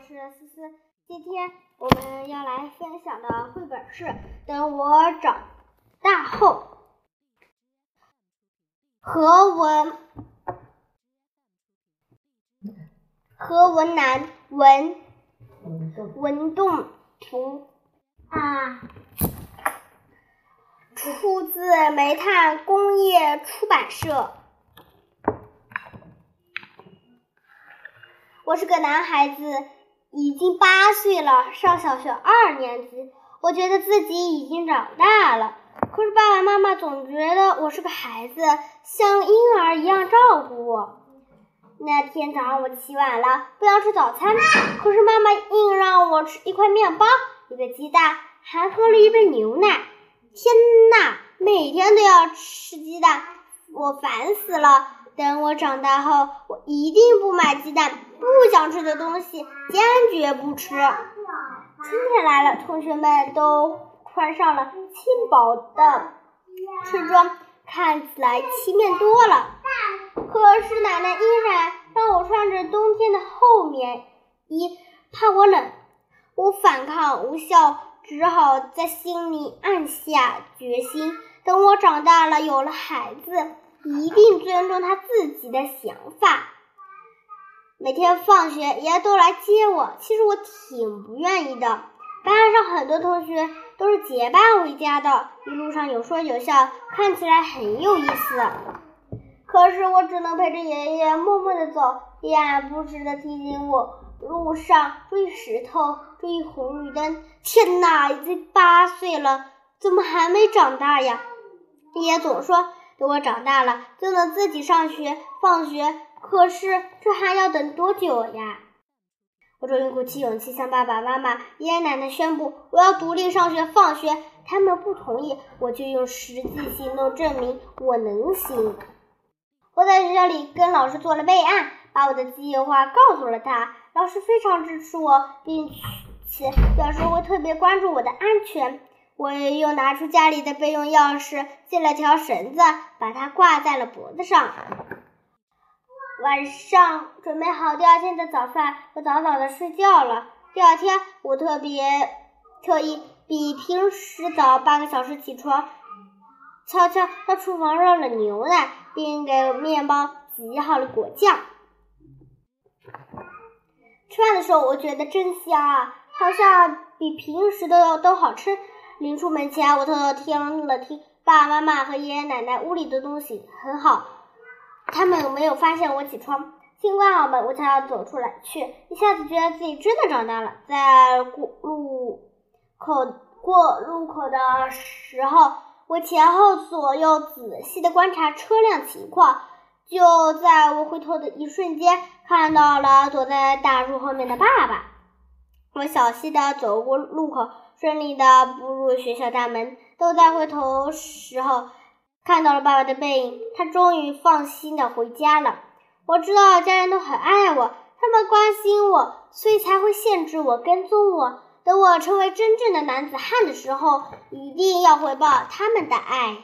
我是思思。今天我们要来分享的绘本是《等我长大后》，何文何文南文文动图啊，出自煤炭工业出版社。我是个男孩子，已经八岁了，上小学二年级。我觉得自己已经长大了，可是爸爸妈妈总觉得我是个孩子，像婴儿一样照顾我。那天早上我起晚了，不想吃早餐，可是妈妈硬让我吃一块面包、一个鸡蛋，还喝了一杯牛奶。天呐，每天都要吃鸡蛋，我烦死了。等我长大后，我一定不买鸡蛋。不想吃的东西，坚决不吃。春天来了，同学们都穿上了轻薄的春装，看起来体面多了。可是奶奶依然让我穿着冬天的厚棉衣，怕我冷。我反抗无效，只好在心里暗下决心：等我长大了，有了孩子。一定尊重他自己的想法。每天放学，爷爷都来接我。其实我挺不愿意的。班上很多同学都是结伴回家的，一路上有说有笑，看起来很有意思。可是我只能陪着爷爷默默地走，爷爷不时地提醒我路上注意石头，注意红绿灯。天哪，已经八岁了，怎么还没长大呀？爷爷总说。等我长大了，就能自己上学、放学。可是这还要等多久呀？我终于鼓起勇气向爸爸妈妈、爷爷奶奶宣布，我要独立上学、放学。他们不同意，我就用实际行动证明我能行。我在学校里跟老师做了备案，把我的计划告诉了他。老师非常支持我，并且表示会特别关注我的安全。我又拿出家里的备用钥匙，系了条绳子，把它挂在了脖子上。晚上准备好第二天的早饭，我早早的睡觉了。第二天，我特别特意比平时早半个小时起床，悄悄到厨房热了牛奶，并给面包挤好了果酱。吃饭的时候，我觉得真香啊，好像比平时的都好吃。临出门前，我偷偷听了听爸爸妈妈和爷爷奶奶屋里的东西，很好，他们没有发现我起床。先关好门，我才要走出来去，一下子觉得自己真的长大了。在过路口过路口的时候，我前后左右仔细的观察车辆情况。就在我回头的一瞬间，看到了躲在大树后面的爸爸。我小心的走过路口。顺利的步入学校大门，都在回头时候看到了爸爸的背影。他终于放心的回家了。我知道家人都很爱我，他们关心我，所以才会限制我、跟踪我。等我成为真正的男子汉的时候，一定要回报他们的爱。